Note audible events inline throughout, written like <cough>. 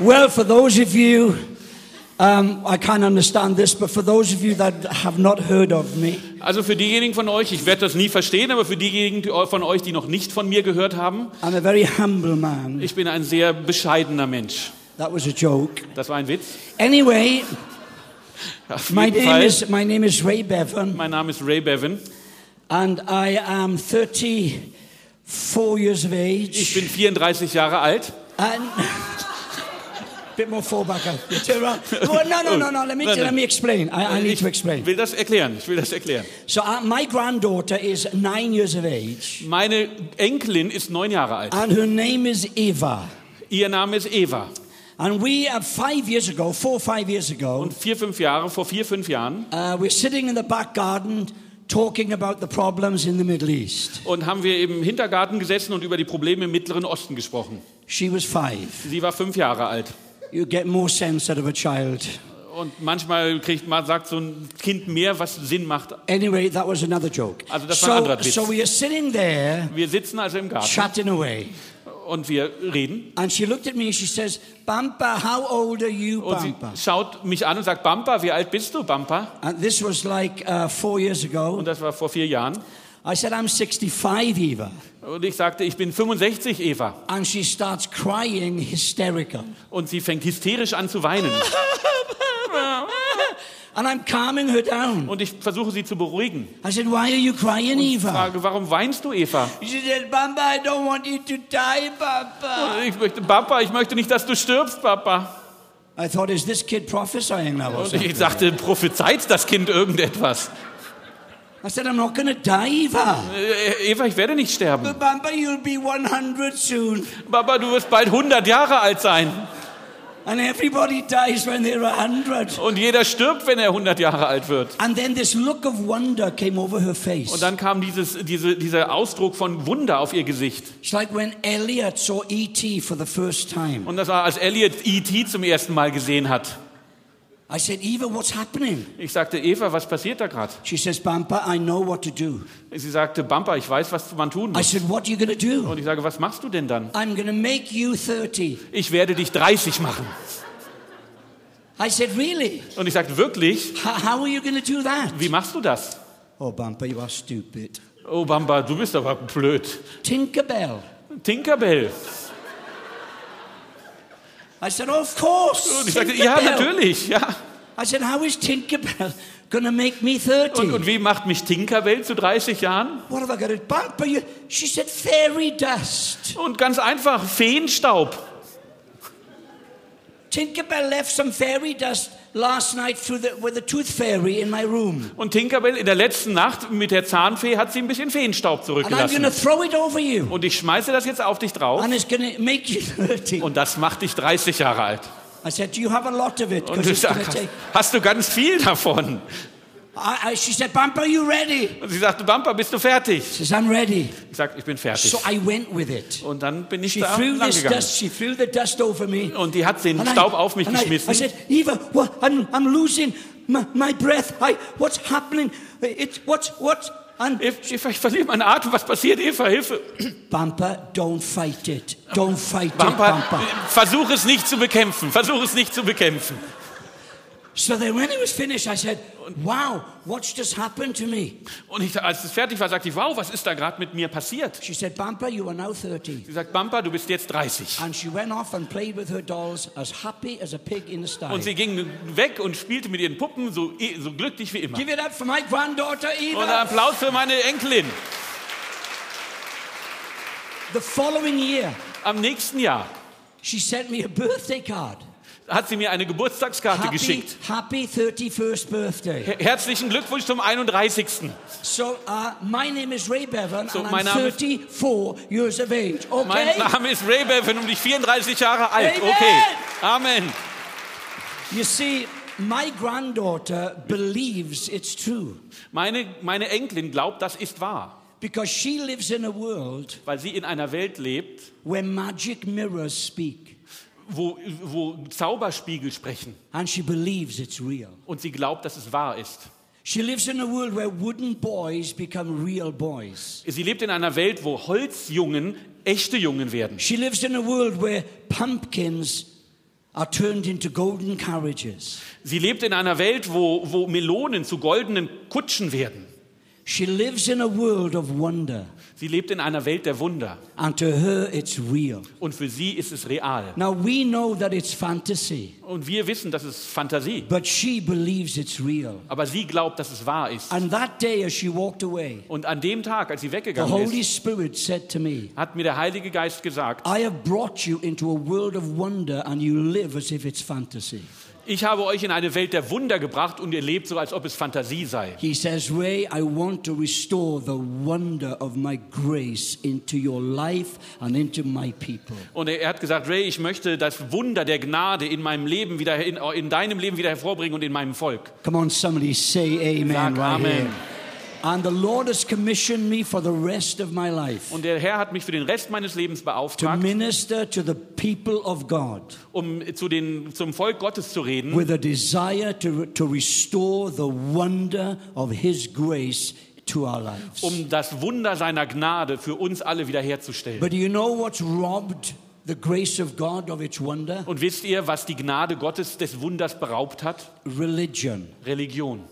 Well, for those of you, um, I can't understand this, but for those of you that have not heard of me, Also für diejenigen von euch, ich werde das nie verstehen, aber für diejenigen die- von euch, die noch nicht von mir gehört haben, I'm a very humble man. ich bin ein sehr bescheidener Mensch. That was a joke. Das war ein Witz. Anyway, <laughs> my name Fall. is my name is Ray Bevan, Mein Name ist Ray Bevan. and I am 34 years of Ich age. bin 34 Jahre alt. And <laughs> bit more fallback. Oh, no, no, no, no. Let me let me explain. I, I need Ich to explain. will das erklären. Ich will das erklären. So uh, my granddaughter is nine years of age, Meine Enkelin ist neun Jahre alt. and her name is Eva. Ihr Name ist Eva. And we, uh, five years ago, four or five years ago, Und vier, fünf Jahre, vor vier, fünf Jahren, uh, we're sitting in the back garden talking about the problems in the Middle East. und haben wir im Hintergarten gesessen und über die Probleme im Mittleren Osten gesprochen. She was five. Sie war fünf Jahre alt. You get more sense out of a child. Und manchmal kriegt man, sagt so ein Kind mehr, was Sinn macht. Anyway, that was another joke. Also das war ein So, anderer Witz. so we are sitting there Wir sitzen also im Garten chatting away. und wir reden. And she looked at me and she says, Bampa, how old are you, Und sie schaut mich an und sagt, Bampa, wie alt bist du, Bampa? And this was like uh, four years ago. Und das war vor vier Jahren. I said, I'm 65, Eva. Und ich sagte, ich bin 65, Eva. And she starts crying hysterical. Und sie fängt hysterisch an zu weinen. <laughs> And I'm calming her down. Und ich versuche sie zu beruhigen. I said, Why are you crying, Ich Eva? frage, warum weinst du, Eva? She said, Bamba, I don't want you to die, Papa. Ich möchte, Papa, ich möchte nicht, dass du stirbst, Papa. I thought, is this kid prophesying now Und ich sagte, prophezeit das Kind irgendetwas. I said, I'm not going to die, Eva. Äh, Eva, ich werde nicht sterben. But Bamba, you'll be 100 soon. Papa, du wirst bald 100 Jahre alt sein. And everybody dies when they're 100. Und jeder stirbt, wenn er 100 Jahre alt wird. And then this look of wonder came over her face. Und dann kam dieses, diese, dieser Ausdruck von Wunder auf ihr Gesicht. It's like when Elliot saw E.T. for the first time. Und das war, als Elliot E.T. zum ersten Mal gesehen hat. I said, Eva, what's happening? Ich sagte, Eva, was passiert da gerade? She says, Bampa, I know what to do. Sie sagte, Bampa, ich weiß, was man tun I muss. said, what are you going to do? Und ich sage, was machst du denn dann? I'm going to make you 30. Ich werde dich 30 machen. I said, really? Und ich sagte, wirklich? How are you going to do that? Wie machst du das? Oh, Bampa, you are stupid. Oh, Bamba, du bist aber blöd. Tinkerbell. Tinkerbell. I said, of course. Und ich sagte, ja, Tinkerbell." natürlich, ja. I said, how is Tinkerbell to make me 30? Und, und wie macht mich Tinkerbell zu 30 Jahren? what have I got. She said, fairy dust. Und ganz einfach, Feenstaub. Tinkerbell left some fairy dust last night the, with the tooth fairy in my room. Und Tinkerbell in der letzten Nacht mit der Zahnfee hat sie ein bisschen Feenstaub And I'm going zurückgelassen. to throw it over you. Und ich schmeiße das jetzt auf dich drauf. And it's going to make you 30. Und das macht dich 30 Jahre alt. I said, do you have a lot of it? Und ich take... hast du ganz viel davon? I, I, she said, Bampa, are you ready? Und sie sagte, Bampa, bist du fertig? She says, I'm ready. Ich sagte, ich bin fertig. So I went with it. Und dann bin ich She da threw this gegangen. dust, she threw the dust over me. Und die hat den And I- Staub auf mich and I, I geschmissen. said, Eva, what, I'm, I'm losing my, my breath. I, what's happening? It, what, what? And ich verliere meine Atem. Was passiert, Eva? Hilfe. Bampa, don't fight it. Don't fight Bampa, it, Bampa. versuch es nicht zu bekämpfen. Versuch es nicht zu bekämpfen. So then when it was finished, I said, wow, what's just happened to me? Und ich, als es fertig war, sagte ich, wow, was ist da gerade mit mir passiert? She said, Bampa, you are now 30. Sie sagt, Bampa, du bist jetzt 30. And she went off and played with her dolls as happy as a pig in the sty. Und sie ging weg und spielte mit ihren Puppen so, so glücklich wie immer. Give it up for my granddaughter, Und Eva. Applaus für meine Enkelin. The following year, Am nächsten Jahr she sent me a birthday card. Hat sie mir eine Geburtstagskarte Happy, geschickt. happy 31st birthday. Her- Herzlichen Glückwunsch zum 31. So, uh, my name is Ray Bevan, So, and mein I'm Name ist- 34 years of age. Mein Okay? Name ist Ray Bevan und ich 34 Jahre alt. Amen. Okay. Amen. You see, my granddaughter believes it's true Meine, meine Enkelin glaubt, das ist wahr, because she lives in a world weil sie in einer Welt lebt, where magic mirrors speak, wo, wo Zauberspiegel sprechen and she believes it's real. und sie glaubt, dass es wahr ist. She lives in a world where wooden boys become real boys. Sie lebt in einer Welt, wo Holzjungen echte Jungen werden. She lives in a world where pumpkins are turned into golden carriages. Sie lebt in einer Welt, wo, wo Melonen zu goldenen Kutschen werden. She lives in a world of wonder, Sie lebt in einer Welt der Wunder. and to her it's real. Und für sie ist es real. Now we know that it's fantasy, Und wir wissen, das ist Fantasie. but she believes it's real. Aber sie glaubt, dass es wahr ist. And that day, as she walked away, Und an dem Tag, als sie the weggegangen Holy ist, Spirit said to me, hat mir der Heilige Geist gesagt, I have brought you into a world of wonder, and you live as if it's fantasy. Ich habe euch in eine Welt der Wunder gebracht und ihr lebt so, als ob es Fantasie sei. He says, Ray, I want to restore the wonder of my grace into your life and into my people. Und er hat gesagt, Ray, ich möchte das Wunder der Gnade in meinem Leben wieder, in, in deinem Leben wieder hervorbringen und in meinem Volk. Come on, somebody say amen Sag right Amen. here. And the Lord has commissioned me for the rest of my life Und der Herr hat mich für den Rest meines Lebens to beauftragt, minister to the people of God um zu den, zum Volk Gottes zu reden, with a desire to, to restore the wonder of His grace to our lives. um das Wunder seiner Gnade für uns alle wiederherzustellen. But do you know what's robbed the grace of God of its wonder? Und wisst ihr, was die Gnade Gottes des Wunders beraubt hat? Religion. Religion.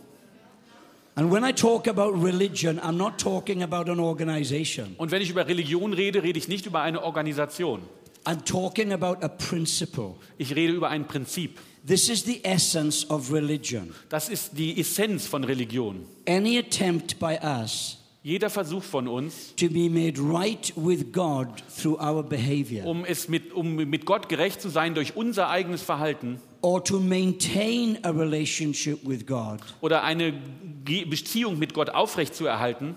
And when I talk about religion, I'm not talking about an organization. Und wenn ich über Religion rede, rede ich nicht über eine Organisation. I'm talking about a principle. Ich rede über ein Prinzip. This is the essence of religion. Das ist die Essenz von Religion. Any attempt by us Jeder Versuch von uns, to be made right with God through our behavior um, es mit, um mit Gott gerecht zu sein durch unser eigenes Verhalten or to maintain a relationship with God. oder eine Beziehung mit Gott aufrechtzuerhalten,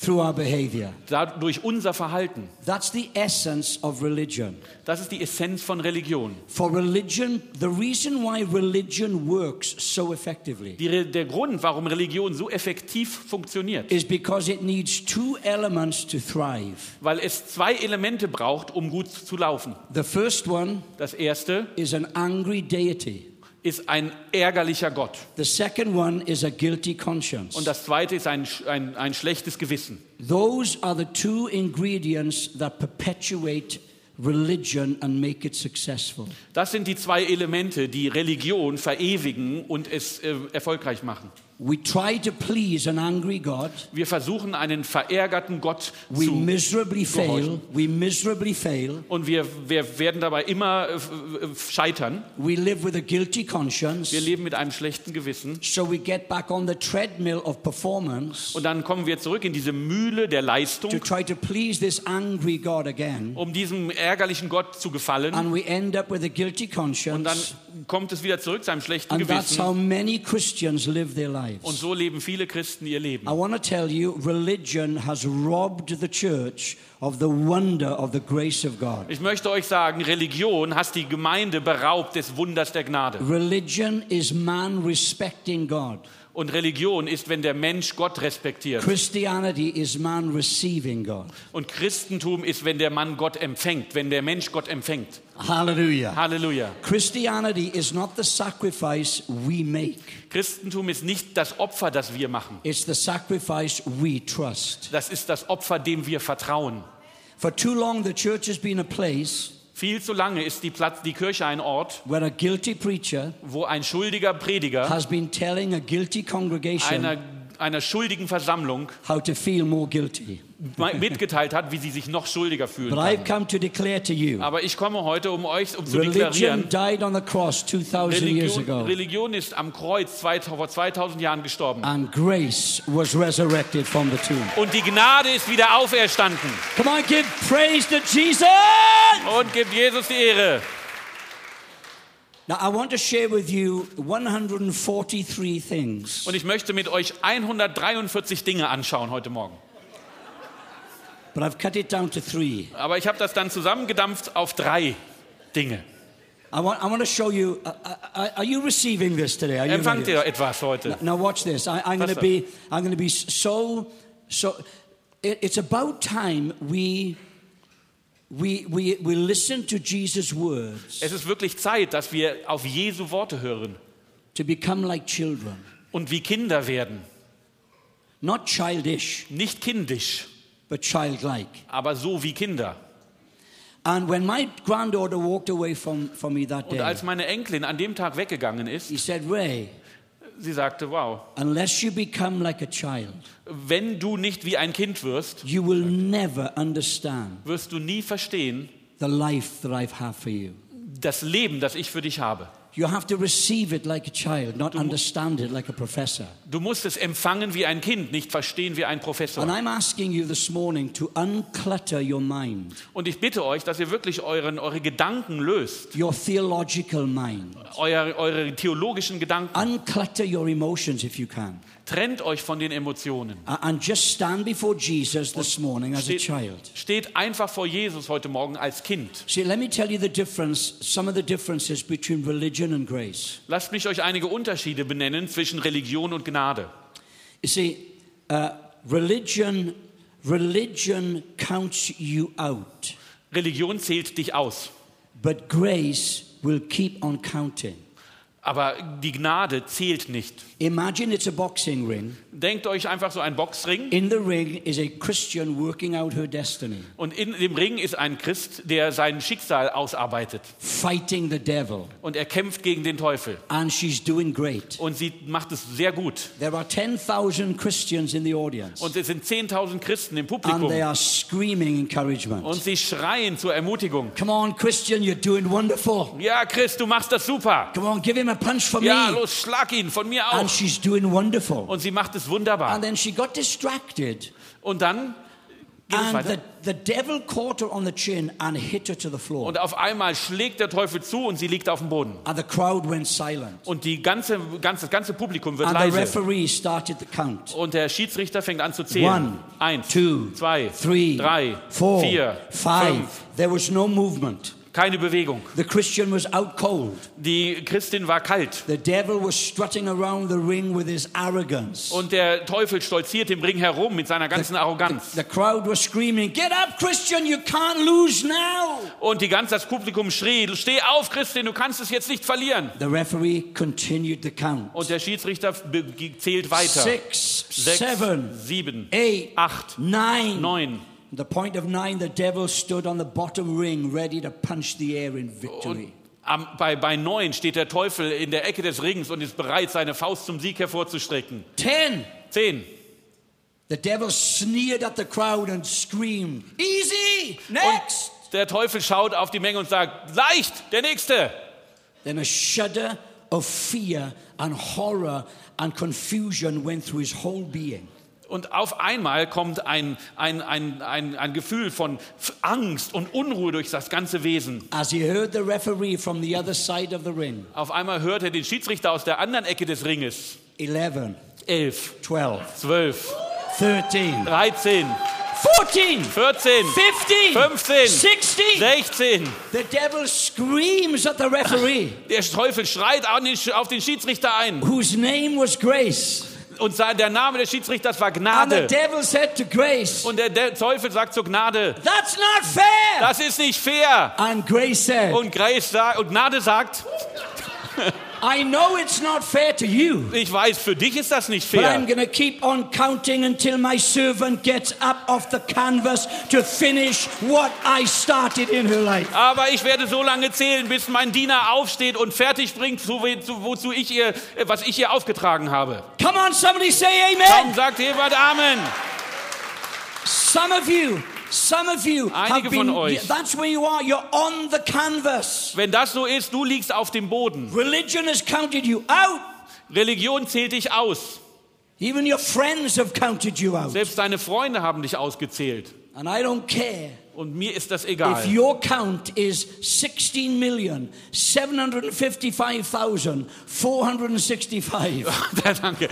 through our behavior. da- durch unser Verhalten. That's the essence of religion. Das ist die Essenz von Religion. For religion, the reason why religion works so effectively Die, der Grund, warum Religion so effektiv funktioniert, is because it needs two elements to thrive. weil es zwei Elemente braucht, um gut zu laufen. The first one Das erste is an angry deity. Ist ein ärgerlicher Gott The second one is a guilty conscience. und das zweite ist ein, ein, ein schlechtes Gewissen. Those are the two ingredients that perpetuate religion and make it successful. Das sind die zwei Elemente, die Religion verewigen und es äh, erfolgreich machen. We try to please an angry God. Wir versuchen einen verärgerten Gott We zu miserably fail. We miserably fail. und wir, wir werden dabei immer äh, f- scheitern. We live with a guilty conscience. Wir leben mit einem schlechten Gewissen So we get back on the treadmill of performance und dann kommen wir zurück in diese Mühle der to Leistung, try to please this angry God again. um diesem ärgerlichen Gott zu gefallen. And we end up with a guilty Und dann conscience. kommt es wieder zurück zu einem schlechten And that's Gewissen. how many Christians live their lives. Und so leben viele Christen ihr Leben. I want to tell you, religion has robbed the church of the wonder of the grace of God. Ich möchte euch sagen, Religion hat die Gemeinde beraubt des Wunders der Gnade. Religion is man respecting God. Und Religion ist, wenn der Mensch Gott respektiert. Christianity is man receiving God. Und Christentum ist, wenn der Mann Gott empfängt, wenn der Mensch Gott empfängt. Hallelujah. Halleluja. Christianity is not the sacrifice we make, Christentum ist nicht das Opfer, das wir machen. it's the sacrifice we trust. Das ist das Opfer, dem wir vertrauen. For too long, the church has been a place Viel zu lange ist die, Platz, die Kirche ein Ort, where a guilty preacher wo ein schuldiger Prediger has been telling a guilty congregation einer, einer schuldigen Versammlung how to feel more guilty. mitgeteilt hat, wie sie sich noch schuldiger fühlen But I've come to declare to you Aber ich komme heute, um euch um zu religion deklarieren, died on the cross 2,000 years Religion, ago, Religion ist am Kreuz 2000, vor 2000 Jahren gestorben. and grace was resurrected from the tomb. Und die Gnade ist wieder auferstanden. Come on, give praise to Jesus! Und gibt Jesus die Ehre. Now, I want to share with you 143 things Und ich möchte mit euch 143 Dinge anschauen heute Morgen. But I've cut it down to three. Aber ich habe das dann zusammengedampft auf drei Dinge. I want, I want to show you. Uh, uh, are you receiving this today? Are Empfangt ihr etwas heute? Now watch this. I, I'm going to be. I'm going to be so. So. It, it's about time we. We, we, we listen to Jesus' words Es ist wirklich Zeit, dass wir auf Jesu Worte hören to become like children, und wie Kinder werden. not childish, Nicht kindisch, but childlike. aber so wie Kinder. And when my granddaughter walked away from, from me that Und day, als meine Enkelin an dem Tag weggegangen ist, he said, Ray, sie sagte, wow, unless you become like a child, wenn du nicht wie ein Kind wirst, you will never understand wirst du nie verstehen the life that I've had for you. das Leben, das ich für dich habe. You have to receive it like a child, not understand it like a professor. Du musst es empfangen wie ein Kind, nicht verstehen wie ein Professor. And I'm asking you this morning to unclutter your mind, Und ich bitte euch, dass ihr wirklich euren, eure Gedanken löst, your theological mind. euer, eure theologischen Gedanken. Unclutter your emotions if you can. Trennt euch von den Emotionen. A- And just stand before Jesus this morning as a Steht, child. steht einfach vor Jesus heute Morgen als Kind. See, let me tell you the difference, some of the differences between religion and grace. Lasst mich euch einige Unterschiede benennen zwischen Religion und Gnade. You see, uh, religion, religion counts you out, Religion zählt dich aus, but grace will keep on counting. Aber die Gnade zählt nicht. Imagine it's a boxing ring. Denkt euch einfach so ein Boxring In the ring is a Christian working out her destiny, und in dem Ring ist ein Christ, der sein Schicksal ausarbeitet fighting the devil, und er kämpft gegen den Teufel and she's doing great. und sie macht es sehr gut. There are 10,000 Christians in the audience, Und es sind 10.000 Christen im and Publikum they are screaming encouragement. und sie schreien zur Ermutigung. Come on, Christian, you're doing wonderful. Ja, Christ, du machst das super. Come on, give him a punch for Ja, me. los, schlag ihn von mir And auch. she's doing wonderful. Und sie macht es wunderbar. And then she got distracted, Und dann and the, the devil caught her on the chin and hit her to the floor. Und auf einmal schlägt der Teufel zu und sie liegt auf dem Boden. And the crowd went silent. Und die ganze, ganze, das ganze Publikum wird And the leise. referee started the count. Und der Schiedsrichter fängt an zu zählen. One, Eins, two, zwei, three, drei, four, vier, five. fünf. There was no movement. Keine Bewegung. The Christian was out cold. Die Christin war kalt. The devil was strutting around the ring with his arrogance. Und der Teufel stolziert im Ring herum mit seiner ganzen Arroganz. The crowd was screaming, Get up, Christian, you can't lose now. Und die ganze, das Publikum schrie, steh auf, Christin, du kannst es jetzt nicht verlieren. The referee continued the count. Und der Schiedsrichter zählt weiter. Six, Sechs, seven, sieben, eight, acht, nine. neun. The point of nine, the devil stood on the bottom ring, ready to punch the air in victory. am, bei, bei neun steht der Teufel in der Ecke des Rings und ist bereit, seine Faust zum Sieg hervorzustrecken. Ten, Zehn. the devil sneered at the crowd and screamed, Easy, next. Und der Teufel schaut auf die Menge und sagt, leicht, der Nächste. Then a shudder of fear and horror and confusion went through his whole being. Und auf einmal kommt ein, ein, ein, ein, ein Gefühl von Angst und Unruhe durch das ganze Wesen. Auf einmal hört er den Schiedsrichter aus der anderen Ecke des Ringes. 11, Elf, 12, zwölf, 13, dreizehn, 14, 14, 15, 15, 16. 16. The devil screams at the referee, Der Teufel schreit auf den Schiedsrichter ein. whose name was Grace. Und sein, der Name des Schiedsrichters war And the Gnade. devil said to Grace, Und der, der Teufel sagt zur Gnade, That's not fair. das ist nicht fair. And Grace said, Und, Grace sagt, und Gnade sagt, I know it's not fair to you, ich weiß, für dich ist das nicht but I'm fair. to keep on counting until my servant gets up off the canvas to finish what I started in her life. Aber ich werde so lange zählen, bis mein Diener aufsteht und fertig bringt, zu, zu, wozu ich ihr, was ich ihr aufgetragen habe. Come on, somebody say Komm, amen. sagt jemand Amen. Some of you, some of you Einige have been, von euch. that's where you are. You're on the canvas. Wenn das so ist, du liegst auf dem Boden. Religion has counted you out. Religion zählt dich aus. Even your friends have counted you out. Selbst deine Freunde haben dich ausgezählt. And I don't care Und mir ist das if egal. your count is 16,755,465. <laughs> Ja, Danke.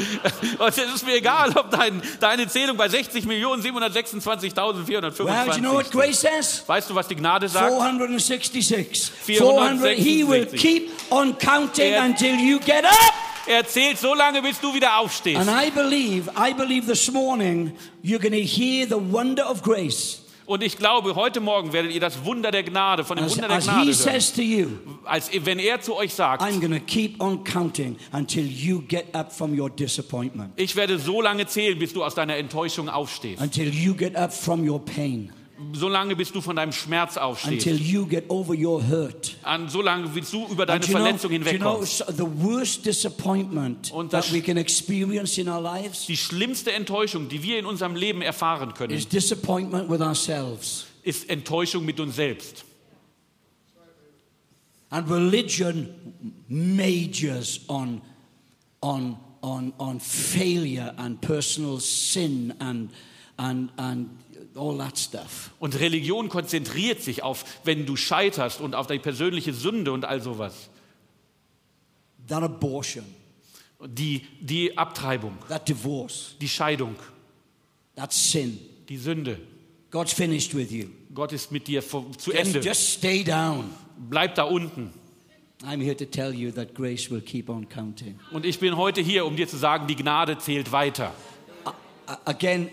Und es ist mir egal, ob dein, deine Zählung bei 60 Millionen Well, you know what 726.425 grace says? Weißt du, was die Gnade sagt? 466. 400. He will 466. keep on counting Er- until you get up. Er zählt so lange, bis du wieder aufstehst. And I believe, I believe this morning you're going to hear the wonder of grace Und ich glaube, heute Morgen werdet ihr das Wunder der Gnade, von dem as, Wunder der Gnade hören. Als wenn er zu euch sagt, ich werde so lange zählen, bis du aus deiner Enttäuschung aufstehst. until you get up from your pain. Solange bis du von deinem Schmerz until aufstehst. you get over your hurt. An, solange bis du über deine you Verletzung you know hinwegkommst. so- the worst disappointment Und that das- we can experience in our lives Die schlimmste Enttäuschung, die wir in unserem Leben erfahren können, is disappointment with ourselves. ist Enttäuschung mit uns selbst. And religion majors on, on, on, on failure and personal sin and, and, and. Und Religion konzentriert sich auf, wenn du scheiterst und auf deine persönliche Sünde und all sowas. That abortion, Die, die Abtreibung, that divorce, die Scheidung, that sin. die Sünde. God's finished with you. Gott ist mit dir zu Just, Ende. just stay down. Bleib da unten. I'm here to tell you that grace will keep on counting. Und ich bin heute hier, um dir zu sagen, die Gnade zählt weiter. Again,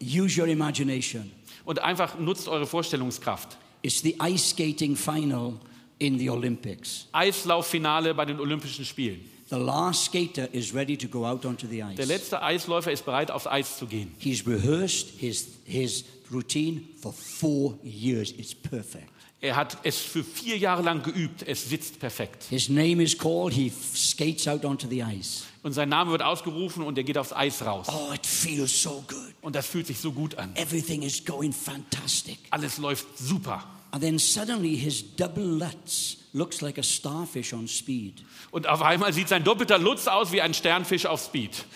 use your imagination. Und einfach nutzt eure Vorstellungskraft. It's the ice skating final in the Olympics. Eislauffinale bei den Olympischen Spielen. The last skater is ready to go out onto the ice. Der letzte Eisläufer ist bereit, aufs Eis zu gehen. He's rehearsed his, his routine for four years. It's perfect. Er hat es für vier Jahre lang geübt. Es sitzt perfekt. His name is called. He skates out onto the ice. Und sein Name wird ausgerufen und er geht aufs Eis raus. Oh, it feels so good. Und das fühlt sich so gut an. Everything is going fantastic. Alles läuft super. And then suddenly his double lutz looks like a starfish on speed. Und auf einmal sieht sein doppelter Lutz aus wie ein Sternfisch auf Speed.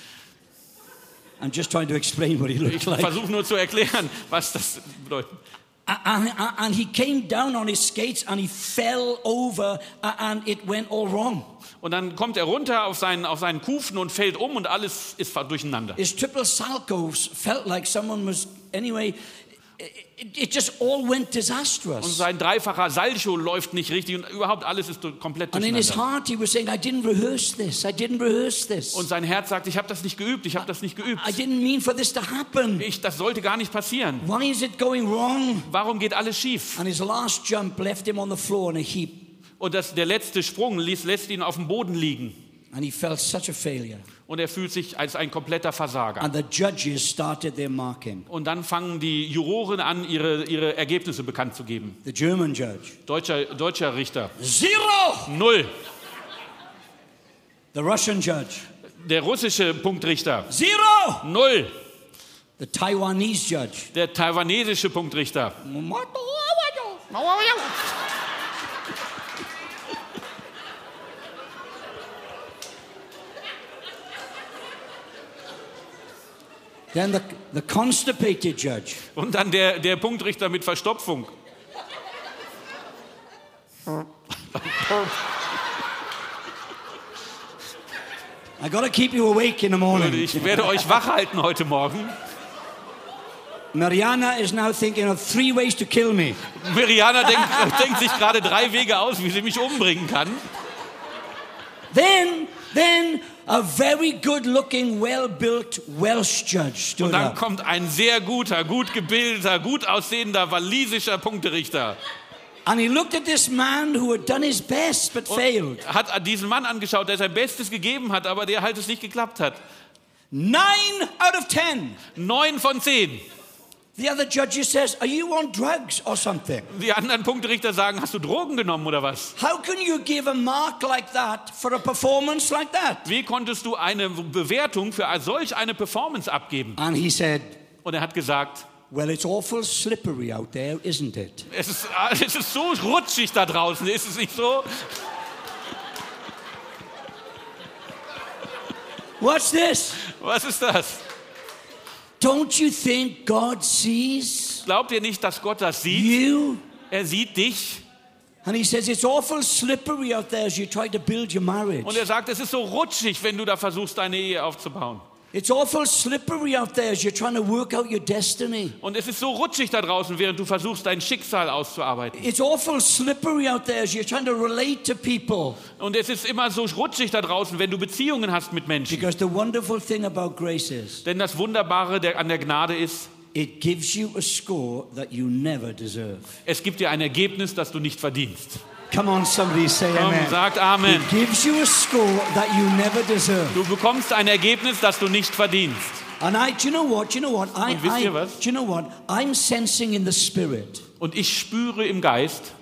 I'm just trying to explain what he Ich looked like. versuche nur zu erklären, was das bedeutet. And, he came down on his skates and he fell over and it went all wrong. Und dann kommt er runter auf seinen, auf seinen Kufen und fällt um und alles ist durcheinander. His triple salto felt like someone was, anyway, it, just all went Und disastrous. sein dreifacher Salcho läuft nicht richtig und überhaupt alles ist komplett And in his durcheinander. heart, he was saying, I didn't rehearse this. I didn't rehearse this. Und sein Herz sagt, ich habe das nicht geübt, ich habe das nicht geübt. I didn't mean for this to happen. Ich, das sollte gar nicht passieren. Why is it going wrong? Warum geht alles schief? And his last jump left him on the floor in a heap. Und das, der letzte Sprung ließ, lässt ihn auf dem Boden liegen. And he felt such a failure. Und er fühlt sich als ein kompletter Versager. And the judges started their marking. Und dann fangen die Juroren an, ihre, ihre Ergebnisse bekannt zu geben. The German judge, Deutscher, deutscher Richter, zero. null. The Russian judge, Der russische Punktrichter, zero. null. The Taiwanese judge, Der taiwanesische Punktrichter, then the, the constipated judge, Und dann der, der Punktrichter mit Verstopfung. I got to keep you awake in the morning. Ich werde euch wach halten heute Morgen. Mariana is now thinking of three ways to kill me. Miriana denkt, denkt sich gerade drei Wege aus, wie sie mich umbringen kann. Then, then a very good-looking, well-built Welsh judge Und stood dann up. kommt ein sehr guter, gut gebildeter, gut aussehender walisischer Punkterichter. And he looked at this man who had done his best but failed. Hat diesen Mann angeschaut, der sein Bestes gegeben hat, aber der halt es nicht geklappt hat. Nine out of ten. Neun von zehn. The other judges says, "Are you on drugs or something? Die anderen Punkterichter sagen, hast du Drogen genommen oder was? How can you give a mark like that for a performance like that?" Wie konntest du eine Bewertung für solch eine Performance abgeben? And he said, Und er hat gesagt, "Well, it's awful slippery out there, isn't it?" es ist, <laughs> es ist so rutschig da draußen, ist es nicht so? What's this? Was ist das? Don't you think God sees Glaubt ihr nicht, dass Gott das sieht? you? Er sieht dich And he says it's awful slippery out there as you try to build your marriage. und er sagt, es ist so rutschig, wenn du da versuchst, deine Ehe aufzubauen. It's awful slippery out there as you're trying to work out your destiny. Und es ist so rutschig da draußen, während du versuchst, dein Schicksal auszuarbeiten. It's awful slippery out there as you're trying to relate to people. Und es ist immer so rutschig da draußen, wenn du Beziehungen hast mit Menschen. Because the wonderful thing about grace is Denn das Wunderbare der, an der Gnade ist, it gives you a score that you never deserve. es gibt dir ein Ergebnis, das du nicht verdienst. Come on, somebody say Komm, amen. sagt Amen. It gives you a score that you never deserve. Du bekommst ein Ergebnis, das du nicht verdienst. And I, do you know what? Do you know what? I, Und wisst ihr was? do you know what? I'm sensing in the spirit Und ich spüre im Geist,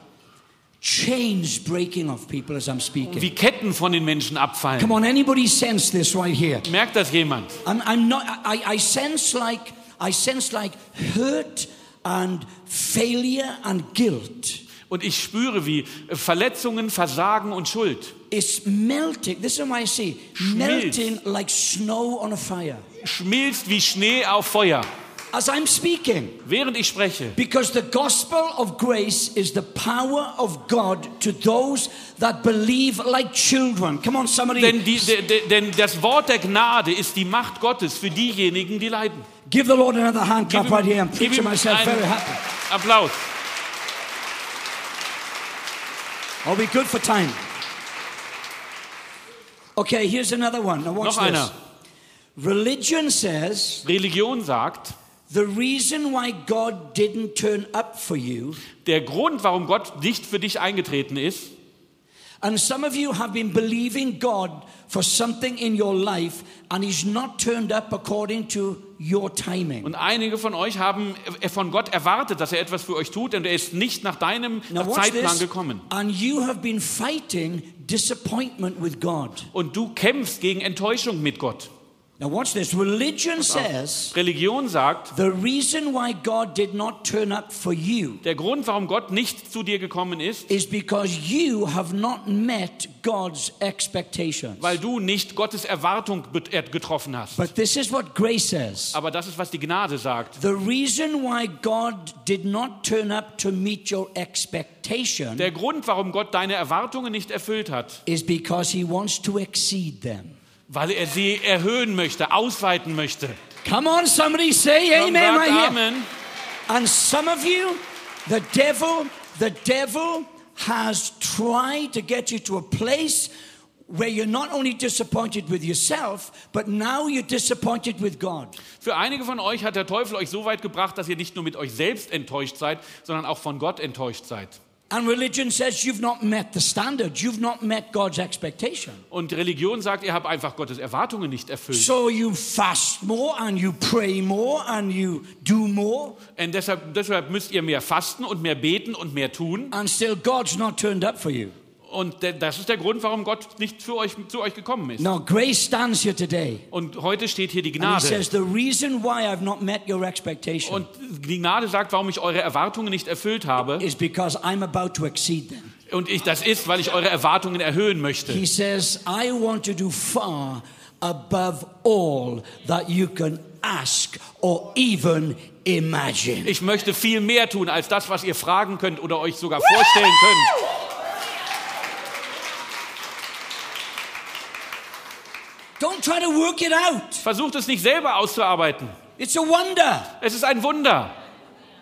chains breaking off people as I'm speaking. wie Ketten von den Menschen abfallen. Come on, anybody sense this right here? Merkt das jemand? I'm, I'm not. I, I sense like I sense like hurt and failure and guilt. Und ich spüre, wie Verletzungen, Versagen und Schuld It's melting. This is why I say Schmilzt. melting like snow on a fire. schmilzt wie Schnee auf Feuer, As I'm speaking, während ich spreche. because the gospel of grace is the power of God to those that believe like children. Come on, somebody. Denn, die, de, de, denn das Wort der Gnade ist die Macht Gottes für diejenigen, die leiden. Give the Lord another hand clap right here. I'm preaching myself very happy. Applaus. Are we good for time? Okay, here's another one. Now watch Noch this. einer. Religion says Religion sagt, the reason why God didn't turn up for you, der Grund, warum Gott nicht für dich eingetreten ist, and some of you have been believing God for something in your life, and He's not turned up according to your timing. und einige von euch haben äh, von Gott erwartet, dass er etwas für euch tut, und er ist nicht nach deinem Now Zeitplan this. gekommen. And you have been fighting disappointment with God. Und du kämpfst gegen Enttäuschung mit Gott. Now watch this. Religion says Religion sagt, the reason why God did not turn up for you der Grund, warum Gott nicht zu dir gekommen ist, is because you have not met God's expectations. weil du nicht Gottes Erwartung getroffen hast. But this is what grace says. Aber das ist, was die Gnade sagt. The reason why God did not turn up to meet your expectation Der Grund, warum Gott deine Erwartungen nicht erfüllt hat, is because he wants to exceed them. Weil er sie erhöhen möchte, ausweiten möchte. Come on, somebody say amen right here. Amen. And some of you, the devil, the devil has tried to get you to a place where you're not only disappointed with yourself, but now you're disappointed with God. Für einige von euch hat der Teufel euch so weit gebracht, dass ihr nicht nur mit euch selbst enttäuscht seid, sondern auch von Gott enttäuscht seid. And religion says you've not met the standard, you've not met God's expectation. Und Religion sagt, ihr habt einfach Gottes Erwartungen nicht erfüllt. So you fast more and you pray more and you do more, Und deshalb, deshalb müsst ihr mehr fasten und mehr beten und mehr tun. and still God's not turned up for you. Und das ist der Grund, warum Gott nicht für euch, zu euch gekommen ist. Now, grace stands here today. Und heute steht hier die Gnade. says, The reason why I've not met your expectation Und die Gnade sagt, warum ich eure Erwartungen nicht erfüllt habe. is because I'm about to exceed them. Und ich, das ist, weil ich eure Erwartungen erhöhen möchte. He says, I want to do far above all that you can ask or even imagine. Ich möchte viel mehr tun als das, was ihr fragen könnt oder euch sogar vorstellen könnt. Don't try to work it out. Versucht es nicht selber auszuarbeiten. It's a wonder. Es ist ein Wunder.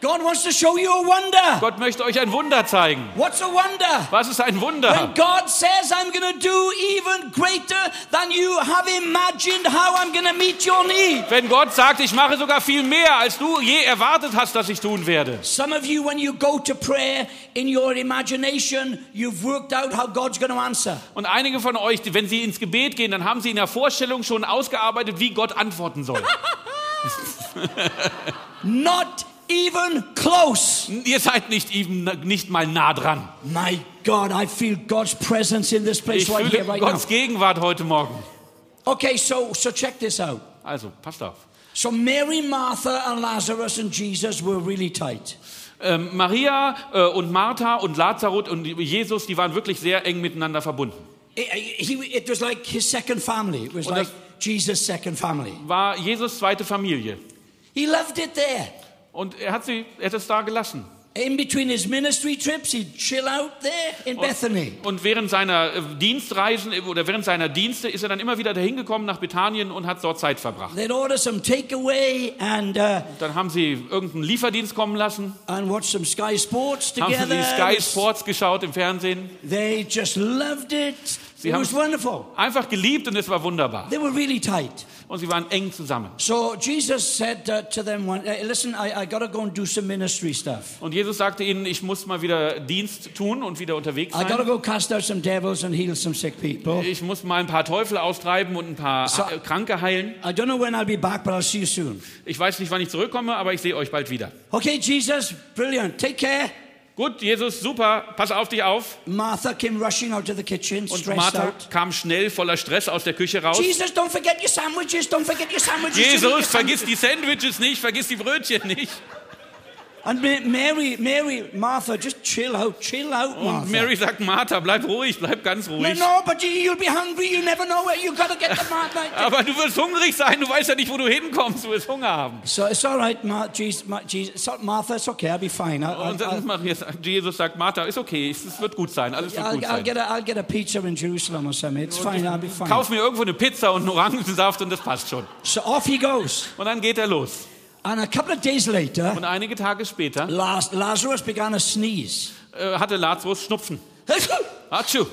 God wants to show you a wonder. Gott möchte euch ein Wunder zeigen. What's a wonder? Was ist ein When Wunder? God says, I'm going to do even greater than you have imagined how I'm going to meet your need. Wenn Gott sagt, ich mache sogar viel mehr, als du je erwartet hast, dass ich tun werde. Some of you, when you go to prayer in your imagination, you've worked out how God's going to answer. Und einige von euch, wenn sie ins Gebet gehen, dann haben sie in der Vorstellung schon ausgearbeitet, wie Gott antworten soll. <laughs> Not even close. Ihr seid nicht, even, nicht mal nah dran. My God, I feel God's presence in this place Ich right here, fühle right Gottes now. Gegenwart heute Morgen. Okay, so so check this out. Also, passt auf. So Mary, Martha, and Lazarus and Jesus were really tight. Ähm, Maria äh, und Martha und Lazarus und Jesus, die waren wirklich sehr eng miteinander verbunden. It, he, it was like his second family. It was Und like Jesus' second family. War Jesus zweite Familie. He loved it there. Und er hat, sie, er hat es da gelassen. In between his ministry trips, he'd chill out there in Bethany. Und während seiner äh, Dienstreisen äh, oder während seiner Dienste ist er dann immer wieder dahin gekommen nach Bethanien und hat dort Zeit verbracht. They'd order some takeaway and uh, Dann haben sie irgendeinen Lieferdienst kommen lassen, and watch some Sky Sports haben together. sie Sky Sports geschaut im Fernsehen. They just loved it. Sie it haben was wonderful. einfach geliebt und es war wunderbar. They were really tight. Und sie waren eng zusammen. So Jesus said uh, to them, one, "Hey, "Listen, I, I got to go and do some ministry stuff. Und Jesus sagte ihnen, ich muss mal wieder Dienst tun und wieder unterwegs I sein. go cast out some devils and heal some sick people. Ich muss mal ein paar Teufel austreiben und ein paar So- äh, Kranke heilen. I don't know when I'll be back, but I'll see you soon. Ich weiß nicht, wann ich zurückkomme, aber ich sehe euch bald wieder. Okay, Jesus, brilliant. Take care. Gut, Jesus, super, pass auf dich auf. Martha came rushing out of the kitchen, Und Martha out. kam schnell voller Stress aus der Küche raus. Jesus, don't forget your sandwiches. Don't forget your sandwiches. Jesus, vergiss die Sandwiches nicht, vergiss die Brötchen nicht. Ma- Mary, Mary, Martha, just chill out, chill out, Martha. Und Mary sagt, Martha, bleib ruhig, bleib ganz No, ruhig. no, but you, you'll be hungry. You never know where you got to get the Martha. <laughs> Aber du wirst hungrig sein, du weißt ja nicht, wo du hinkommst, du wirst Hunger haben. So it's all right, Ma- Jesus, Ma- Jesus, Martha. It's okay. I'll be fine. I'll, Und dann Maria Jesus sagt, Martha, ist okay, es wird gut sein, alles wird I'll, gut I'll sein. get a, I'll get a pizza in Jerusalem or something. It's fine. I'll be fine. Kauf mir irgendwo eine Pizza und einen Orangensaft und das passt schon. So off he goes. Und dann geht er los. And a couple of days later, Und einige Tage später Las- Lazarus began to sneeze. äh, hatte Lazarus Schnupfen. <laughs> Atschu.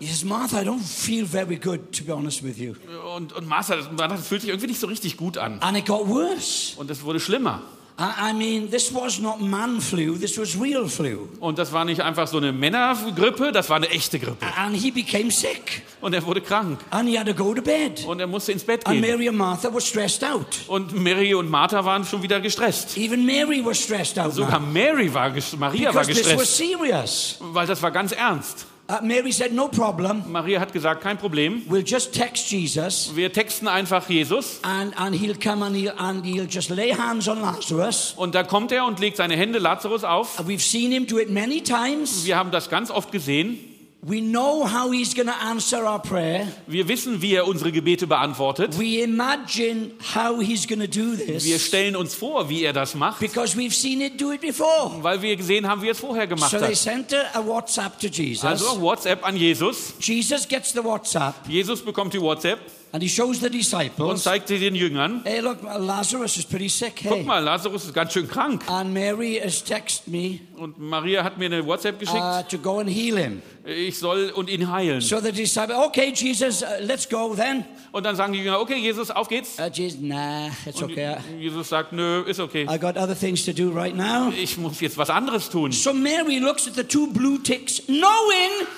He says, Martha, I don't feel very good, to be honest with you. Und, und Martha, das, das fühlt sich irgendwie nicht so richtig gut an. And it got worse. Und es wurde schlimmer. I, mean, this was not man flu, this was real flu. Und das war nicht einfach so eine Männergrippe, das war eine echte Grippe. And he became sick. Und er wurde krank. And he had to go to bed. Und er musste ins Bett And gehen. Mary and Martha were stressed out. Und Mary und Martha waren schon wieder gestresst. Even Mary was stressed out Sogar. Mary war, Maria war Because this was gestresst, serious. weil das war ganz ernst. Uh, Mary said, No problem. Maria hat gesagt, kein Problem. We'll just text Jesus. Wir texten einfach Jesus And, and he'll come and he'll, and he'll just lay hands on Lazarus. und da kommt er und legt seine Hände Lazarus auf. We've seen him do it many times. Wir haben das ganz oft gesehen. We know how he's going to answer our prayer. Wir wissen, wie er unsere Gebete beantwortet. We imagine how he's going to do Wir this stellen uns vor, wie er das macht, because we've seen it do it before. weil wir gesehen haben, wie er es vorher gemacht So they hat. sent a, a WhatsApp to Jesus. Also WhatsApp an Jesus. Jesus gets the WhatsApp Jesus bekommt die WhatsApp and he shows the und disciples. zeigt sie den Jüngern. Hey, look, Lazarus is pretty sick. Guck Hey. mal, Lazarus ist ganz schön krank. And Mary has texted me Und Maria hat mir eine WhatsApp geschickt. uh, to go and heal him. Ich soll und ihn heilen. So the disciples, okay, Jesus, uh, let's go then. Und dann sagen die Jünger, okay, Jesus, auf geht's. Uh, Jesus, nah, it's Und okay. Jesus sagt, nö, ist okay. I got other things to do right now. Ich muss jetzt was anderes tun. So Mary looks at the two blue ticks, knowing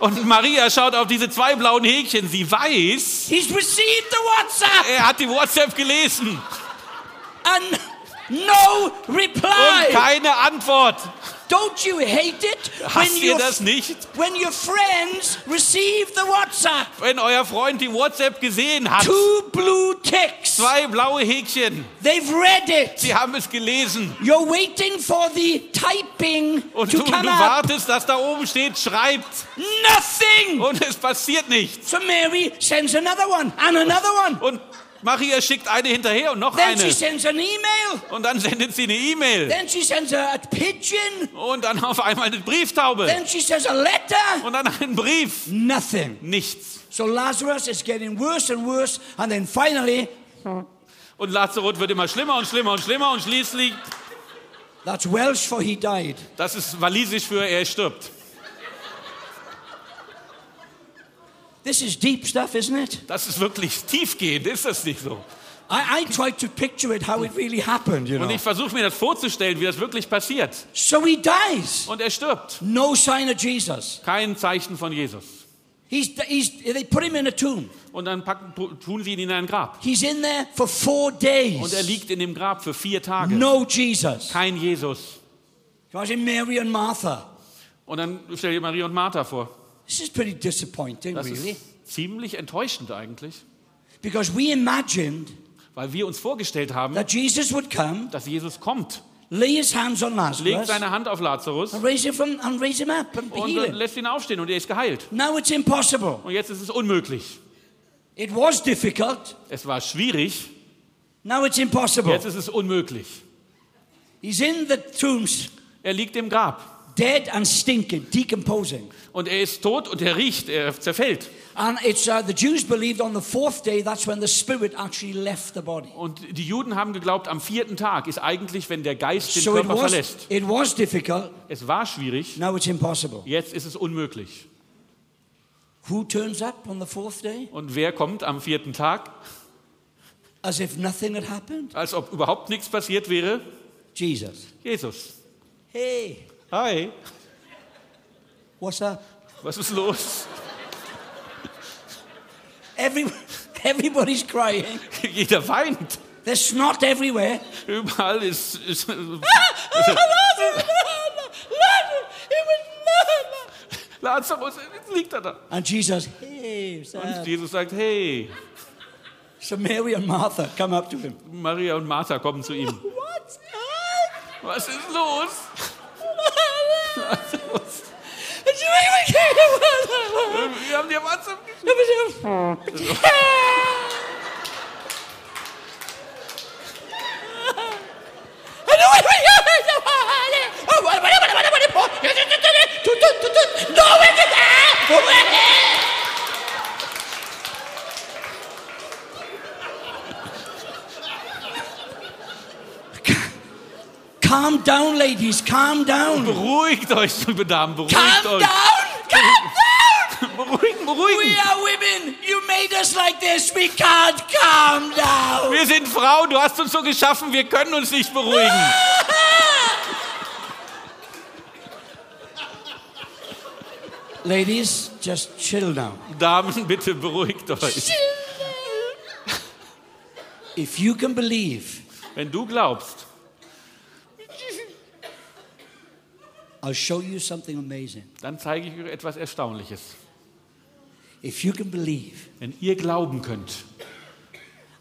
Und Maria schaut auf diese zwei blauen Häkchen. Sie weiß, he's received the WhatsApp er hat die WhatsApp gelesen. and no Und reply. keine Antwort. Don't you hate it Hasst ihr das nicht? when your friends receive the WhatsApp? Wenn euer Freund die WhatsApp gesehen hat, Two blue ticks. zwei blaue Häkchen, They've read it. sie haben es gelesen. You're waiting for the typing Und to du, du come up. wartest, dass da oben steht, schreibt. Nothing. Und es passiert nichts. So Mary sends another one and another one. Und Maria schickt eine hinterher und noch Then she eine. sends an email. Und dann sendet sie eine E-Mail. Then she sends a, a pigeon. Und dann auf einmal eine Brieftaube. Then she sends a letter. Und dann einen Brief. Nothing. Nichts. So Lazarus is getting worse and worse, and then finally, Und Lazarus wird immer schlimmer und schlimmer und schlimmer und schließlich, that's Welsh for he died. das ist walisisch für er stirbt. This is deep stuff, isn't it? Das ist wirklich tiefgehend, ist das nicht so? I, I tried to picture it how it really happened, you Und know. ich versuche mir das vorzustellen, wie das wirklich passiert. So he dies. Und er stirbt. No sign of Jesus. Kein Zeichen von Jesus. He's, he's, they put him in a tomb. Und dann packen, tun sie ihn in ein Grab. He's in there for four days. Und er liegt in dem Grab für vier Tage. No Jesus. Kein Jesus. Imagine Mary and Martha. Und dann stell dir Maria und Martha vor. This is pretty disappointing, Das really. ist ziemlich enttäuschend eigentlich. Because we imagined Weil wir uns vorgestellt haben, that Jesus would come, dass Jesus kommt, lay his hands on legt Lazarus, seine Hand auf Lazarus and raise him, from, and raise him up and und heal him. lässt ihn aufstehen und er ist geheilt. Now it's impossible. Und jetzt ist es unmöglich. It was difficult. Es war schwierig, Now it's impossible. jetzt ist es unmöglich. He's in the tombs, Er liegt im Grab dead and stinking, decomposing. und er ist tot und er riecht, er zerfällt. And it's uh, the Jews believed on the fourth day that's when the spirit actually left the body. Und die Juden haben geglaubt, am vierten Tag ist eigentlich, wenn der Geist den So it Körper was, verlässt. it was difficult. Es war schwierig, Now it's impossible. jetzt ist es unmöglich. Who turns up on the fourth day? Und wer kommt am vierten Tag? As if nothing had happened? Als ob überhaupt nichts passiert wäre? Jesus. Jesus. Hey, Hi. what's up? Was ist los? Every, everybody's crying. Jeder weint. There's snot everywhere. Überall ist, ist Lazarus, jetzt liegt er da. And Jesus, hey, Und? Jesus sagt, hey, So Mary and Martha come up to him. Maria und Martha kommen zu ihm. <laughs> What's up? Was ist los? Wir haben dir WhatsApp geschickt. Calm down, ladies. Calm down. Beruhigt euch, liebe Damen, beruhigt Calm euch. down. Calm down. <laughs> Beruhigen, We beruhigen. are women. You made us like this. We can't calm down. Wir sind Frauen, du hast uns so geschaffen, wir können uns nicht beruhigen. <laughs> Ladies, just chill now. Damen, bitte beruhigt euch. If you can believe, Wenn du glaubst, I'll show you something amazing. dann zeige ich euch etwas Erstaunliches. If you can believe, Wenn ihr glauben könnt,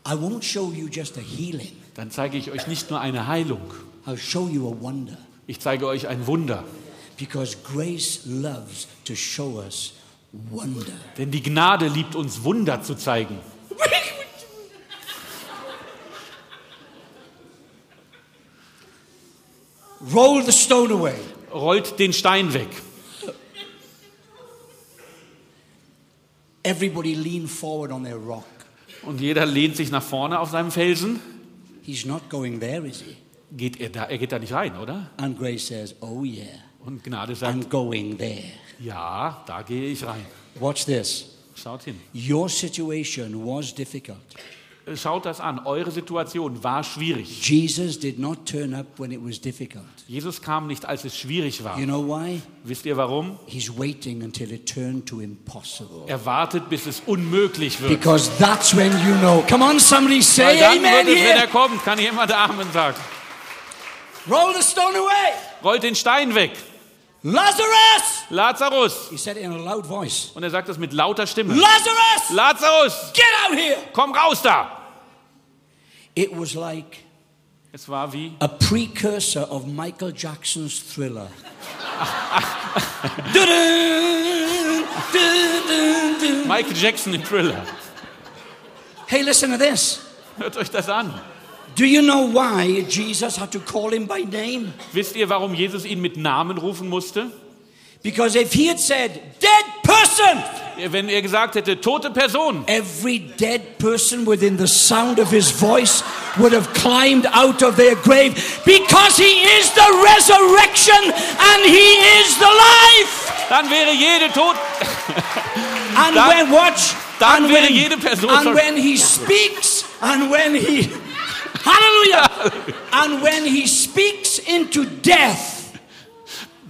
I won't show you just a healing. dann zeige ich euch nicht nur eine Heilung, I'll show you a wonder. ich zeige euch ein Wunder. Because grace loves to show us wonder. Denn die Gnade liebt uns Wunder zu zeigen. Roll the stone away. Rollt den Stein weg. Everybody lean forward on their rock. Und jeder lehnt sich nach vorne auf seinem Felsen. He's not going there, is he? Geht er, da, er geht da nicht rein, oder? And grace says, Oh, yeah, Und Gnade sagt, I'm going there. ja, da gehe ich rein. Watch this. Schaut hin. Your situation was difficult. Schaut das an. Eure Situation war schwierig. Jesus did not turn up when it was difficult. Jesus kam nicht, als es schwierig war. You know why? Wisst ihr warum? He's waiting until it turned to impossible. Er wartet, bis es unmöglich wird. Because that's when you know. Come on, somebody Weil say dann amen wird es, wenn er here. kommt, kann jemand Amen sagen. Roll the stone away. Rollt den Stein weg. Lazarus! Lazarus. He said it in a loud voice. Und er sagt das mit lauter Stimme. Lazarus! Lazarus, Get out here! komm raus da. It was like Es war wie, a precursor of Michael Jackson's thriller. <laughs> Michael Jackson im Thriller. hey, listen to this. Hört euch das an. Do you know why Jesus had to call him by name? Wisst ihr, warum Jesus ihn mit Namen rufen musste? Because if he had said, dead person, Wenn er gesagt hätte, tote Person, every dead person within the sound of his voice would have climbed out of their grave because he is the resurrection and he is the life. dann wäre jede tot. And Dann- when watch, dann and wäre when, jede Person and when he speaks, and when he, hallelujah, and when he speaks into death,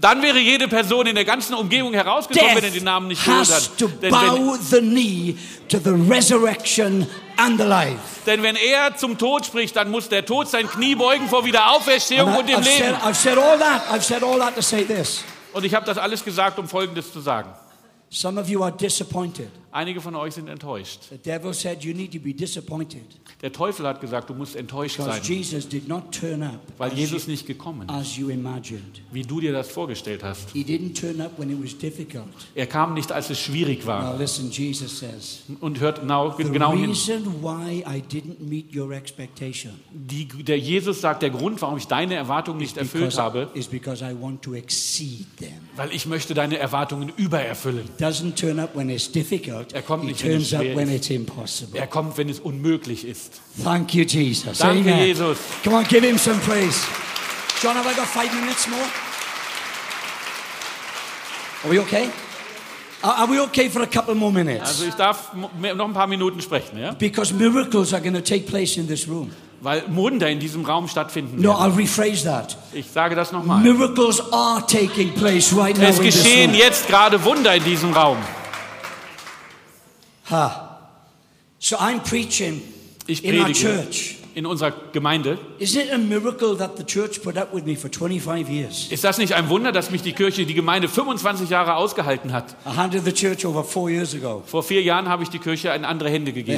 Dann wäre jede Person in der ganzen Umgebung herausgekommen, wenn er den Namen nicht gehört has hat. to Denn wenn, bow the knee to the resurrection and the life. denn wenn er zum Tod spricht, dann muss der Tod sein Knie beugen vor Wiederauferstehung And und I, dem said, Leben. I've said all that. I've said all that to say this. Und ich habe das alles gesagt, um Folgendes zu sagen. Some of you are disappointed. Einige von euch sind enttäuscht. Der Teufel hat gesagt, du musst enttäuscht because sein, Jesus did not turn up weil Jesus nicht gekommen ist, wie du dir das vorgestellt hast. Er kam nicht, als es schwierig war. Now listen, Jesus says, Und hört genau, the genau hin. reason why I didn't meet your expectation Die, der Jesus sagt, der Grund, warum ich deine Erwartungen nicht erfüllt habe, is because I want to exceed them. weil ich möchte deine Erwartungen übererfüllen. Doesn't turn up when it's difficult. Er kommt nicht, wenn es schwer when ist. it's impossible. Er kommt, wenn es unmöglich ist. Thank you, Jesus. Danke, Amen. Jesus. Come on, give him some praise. John, have I got five minutes more? Are we okay? Are we okay for a couple more minutes? Also ich darf noch ein paar Minuten sprechen, ja? Because miracles are going to take place in this room. Weil Wunder in diesem Raum stattfinden No, werden. I'll rephrase that. Ich sage das nochmal. Miracles are taking place right now Es in this geschehen jetzt gerade Wunder in diesem Raum. Ha. So I'm preaching Ich in our church. In unserer Gemeinde. Isn't it a miracle that the church put up with me for 25 years? Ist das nicht ein Wunder, dass mich die Kirche, die Gemeinde 25 Jahre ausgehalten hat? Vor vier Jahren habe ich die Kirche in andere Hände gegeben.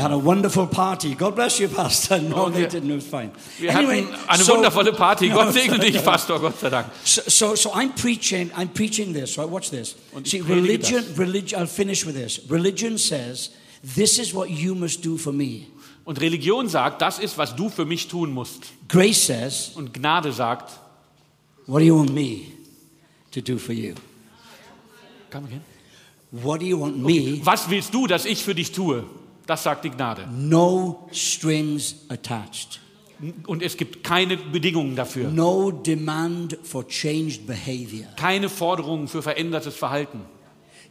wir- hatten eine wundervolle Party. <laughs> Gott segne dich, Pastor, Gott sei Dank. So, so, I'm preaching. I'm preaching this. Right? Watch this. See, religion. das. Religion. I'll finish with this. Religion says, "This is what you must do for me." Und Religion sagt, das ist, was du für mich tun musst. Grace says, Und Gnade sagt, "What do you want me to do for you? Come again. What do you want me?" was willst du, dass ich für dich tue? Das sagt die Gnade. No strings attached. Und es gibt keine Bedingungen dafür. No demand for changed behavior. Keine Forderungen für verändertes Verhalten.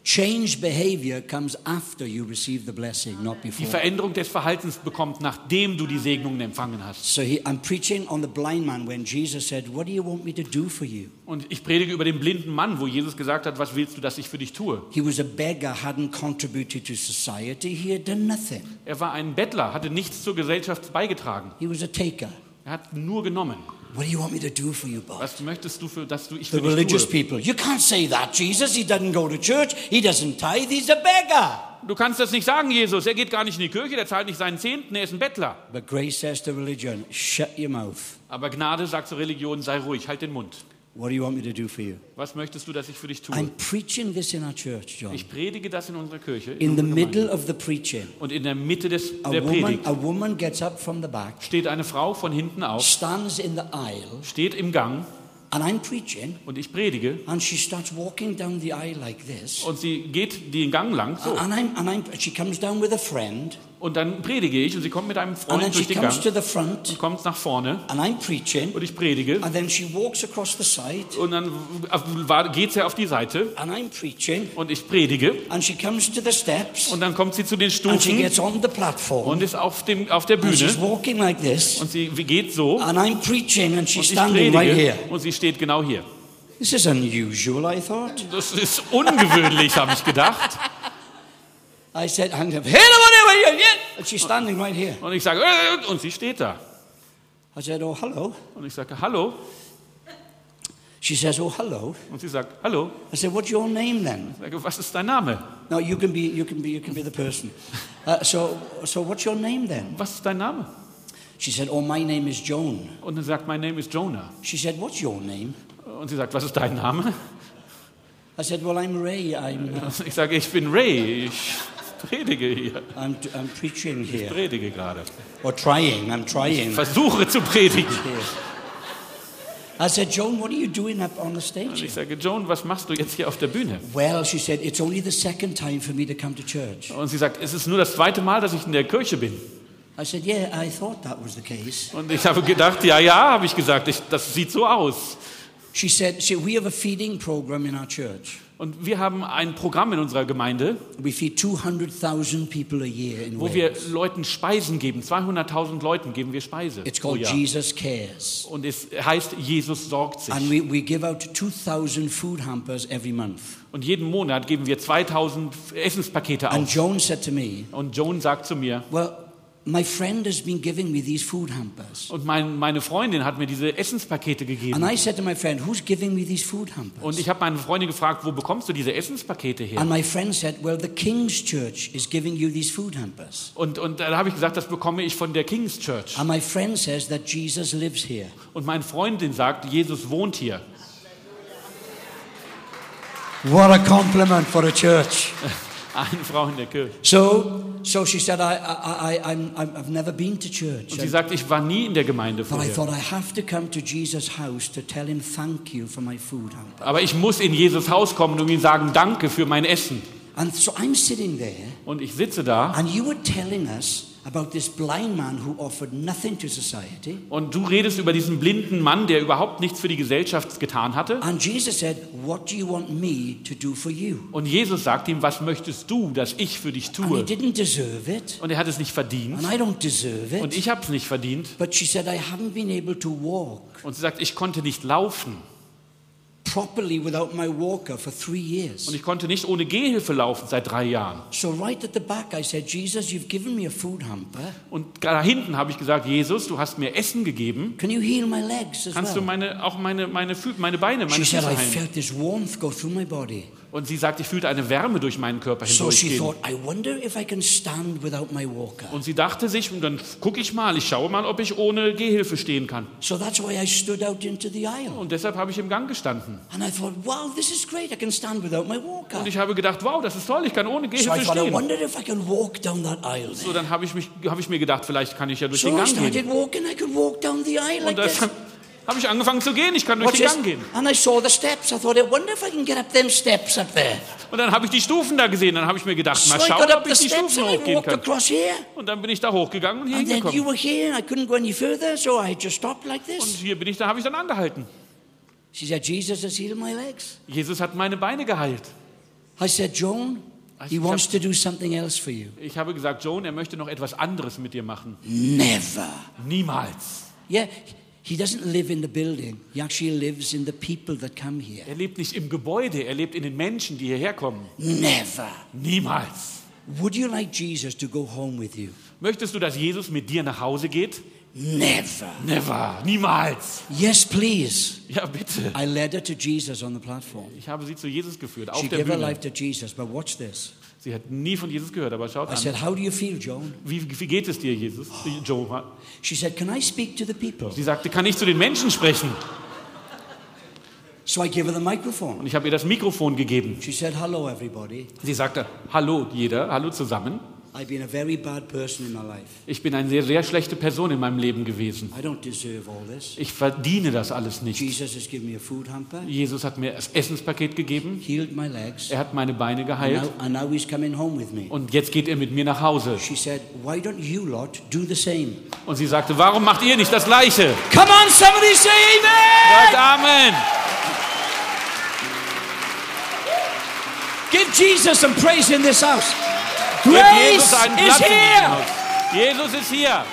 Changed behavior comes after you receive the blessing, not Die before. Veränderung des Verhaltens bekommt, nachdem du die Segnungen empfangen hast. So he, I'm preaching on the blind man when Jesus said, What do you want me to do for you? Und ich predige über den blinden Mann, wo Jesus gesagt hat, was willst du, dass ich für dich tue? He was a beggar, hadn't contributed to society, he had done nothing. Er war ein Bettler, hatte nichts zur Gesellschaft beigetragen. He was a taker. Er hat nur genommen. What do you want me to do for you, boss? Was möchtest du, für, dass du ich The für dich religious tue? people, you can't say that, Jesus. He doesn't go to church, he doesn't tithe, he's a beggar. Du kannst das nicht sagen, Jesus. Er geht gar nicht in die Kirche, der zahlt nicht seinen Zehnten, er ist ein Bettler. But grace says to religion, Shut your mouth. Aber Gnade sagt zur Religion, sei ruhig, halt den Mund. What do you want me to do for you? Was möchtest du, dass ich für dich tue? I'm preaching this in our church, John. Ich predige das in unserer Kirche. In In the middle of the preaching, Und in der Mitte des, a der woman, Predigt a woman gets up from the back, steht eine Frau von hinten auf, stands in the aisle, steht im Gang and I'm preaching, und ich predige and she starts walking down the aisle like this. und sie geht den Gang lang so. And I'm, and I'm, she comes down with a friend, Und dann predige ich und sie kommt mit einem and then Freund durch den Gang front, und kommt nach vorne and I'm preaching, und ich predige and then she walks across the side, und dann geht sie auf die Seite und ich predige and she comes to the steps, und dann kommt sie zu den Stufen platform, und ist auf, dem, auf der Bühne walking like this, und sie geht so and I'm preaching, and she's und ich standing right here. predige und sie steht genau hier. This is unusual, I thought. Das ist ungewöhnlich, habe ich gedacht. <laughs> I said, I'm yeah. And she's standing right here. Und ich sage, und sie steht da. I said, oh, hello. Und ich sage, hallo. She says, oh, hello. Und sie sagt, hallo. I said, what's your name then? Ich sage, was ist dein Name? No, you can be, you can be, you can be the person. Uh, so, so what's your name then? Was ist dein Name? She said, oh, my name is Joan. Und er sagt, mein Name ist Jonah. She said, what's your name? Und sie sagt, was ist dein Name? I said, well, I'm Ray. I'm, uh, Ich sage, ich bin Ray. Ich predige hier. I'm, I'm preaching Ich here. predige gerade. Or trying, I'm trying. Versuche zu predigen. I said, Joan, what are you doing up on the Und stage? ich sage, Joan, was machst du jetzt hier auf der Bühne? Well, she said, it's only the second time for me to come to church. Und sie sagt, es ist nur das zweite Mal, dass ich in der Kirche bin. I said, yeah, I thought that was the case. Und ich habe gedacht, ja, ja, habe ich gesagt, ich, das sieht so aus. She said, see, we have a feeding program in our church. Und wir haben ein Programm in unserer Gemeinde, We feed 200,000 people a year in wo wir. Leuten Speisen geben. 200.000 Leuten geben wir Speise It's called. Jesus Cares. Und es heißt, Jesus sorgt sich. And we, we give out 2,000 food hampers every month. Und jeden Monat geben wir 2000 Essenspakete And aus. Joan said to me, Und Joan sagt zu mir, Well, my friend has been giving me these food hampers. und mein, meine Freundin hat mir diese Essenspakete gegeben. And I said to my friend, Who's giving me these food hampers? Und ich habe meine Freundin gefragt, wo bekommst du diese Essenspakete her? And my friend said, Well, the King's Church is giving you these food hampers. Und, und da habe ich gesagt, das bekomme ich von der King's Church. And my friend says that Jesus lives here. Und meine Freundin sagt, Jesus wohnt hier. What a compliment for a church. <laughs> Eine Frau in der Kirche. So, so she said, I, I, I, I'm, I've never been to church. Und sie sagt, ich war nie in der Gemeinde But I vorher. thought I have to come to Jesus' house to tell him thank you for my food. Aber ich muss in Jesus Haus kommen und ihm sagen, danke für mein Essen. And so I'm sitting there, Und ich sitze da and you were telling us about this blind man who offered nothing to society. Und du redest über diesen blinden Mann, der überhaupt nichts für die Gesellschaft getan hatte. And Jesus said, What do you want me to do for you? Und Jesus sagt ihm, was möchtest du, dass ich für dich And he tue? didn't deserve it, Und er hat es nicht verdient. and I don't deserve Und ich habe es nicht verdient. But she said, I haven't been able to walk Und sie sagt, ich konnte nicht laufen. Properly without my walker for three years. Und ich konnte nicht ohne Gehhilfe laufen seit drei Jahren. So, right at the back, I said, Jesus, you've given me a food hamper. Und da hinten habe ich gesagt, Jesus, du hast mir Essen gegeben. Can you heal my legs as Kannst du well? meine, auch meine, meine, meine Beine, She meine said, Füße I heilen? felt this warmth go through my body. Und sie sagt, ich fühlte eine Wärme durch meinen Körper So hindurchgehen. thought, I wonder if I can stand without my walker. Und sie dachte sich, und dann gucke ich mal, ich schaue mal, ob ich ohne Gehhilfe stehen kann. So that's why I stood out into the aisle. Und deshalb habe ich im Gang gestanden. And I thought, wow, this is great. I can stand without my walker. Und ich habe gedacht, wow, das ist toll, ich kann ohne So Gehhilfe thought, I stehen. So, dann habe ich, mich, habe ich mir gedacht, vielleicht kann ich ja durch So den I Gang gehen. walking. I could walk down the aisle Und this. Habe ich angefangen zu gehen, ich kann durch den. Gang gehen. And I saw the steps. I thought, I wonder if I can get up them steps up there. Und dann habe ich die Stufen da gesehen, dann habe ich mir gedacht, So mal schauen, ob ich die Stufen hochgehen kann. Und dann bin ich da hochgegangen und hier And then you hingekommen. were here and I couldn't go any further, so I just stopped like Und hier bin ich, da habe ich dann angehalten. She said, Jesus has healed my legs. Jesus hat meine Beine geheilt. I said, Joan, he Ich wants hab- to do something else for you. Ich habe gesagt, Joan, er möchte noch etwas anderes mit dir machen. Never. Niemals. Yeah, he doesn't live in the building. He actually lives in the people that come here. Er lebt nicht im Gebäude, er lebt in den Menschen, die hierher kommen. Never. Niemals. Would you like Jesus to go home with you? Möchtest du, dass Jesus mit dir nach Hause geht? Never. Never. Niemals. Yes, please. Ja, bitte. I led her to Jesus on the platform. Ich habe sie zu Jesus geführt, She auf der gave her Bühne. life to Jesus, but watch this. Sie hat nie von Jesus gehört, aber schaut I an. said, How do you feel, Joan? Wie, wie geht es dir, Jesus? Joan. She said, Can I speak to the people? Sie sagte, kann ich zu den Menschen sprechen? So I gave her the microphone. Und ich habe ihr das Mikrofon gegeben. She said, Hello, everybody. Sie sagte, hallo jeder, hallo zusammen. I've been a very bad person in my life. Ich bin eine sehr, sehr schlechte Person in meinem Leben gewesen. I don't deserve all this. Ich verdiene das alles nicht. Jesus has given me a food hamper, Jesus hat mir das Essenspaket gegeben. healed my legs, Er hat meine Beine geheilt. now, and now he's coming home with me. Und jetzt geht er mit mir nach Hause. She said, Why don't you lot do the same? Und sie sagte, warum macht ihr nicht das Gleiche? Come on, somebody say amen! Sagt Amen. Give Jesus some praise in this house. Grace Jesus einen is Platz here. Haus. Jesus ist hier.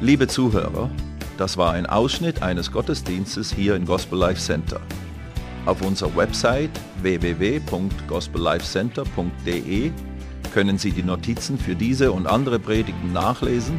Liebe Zuhörer, das war ein Ausschnitt eines Gottesdienstes hier im Gospel Life Center. Auf unserer Website www.gospellifecenter.de können Sie die Notizen für diese und andere Predigten nachlesen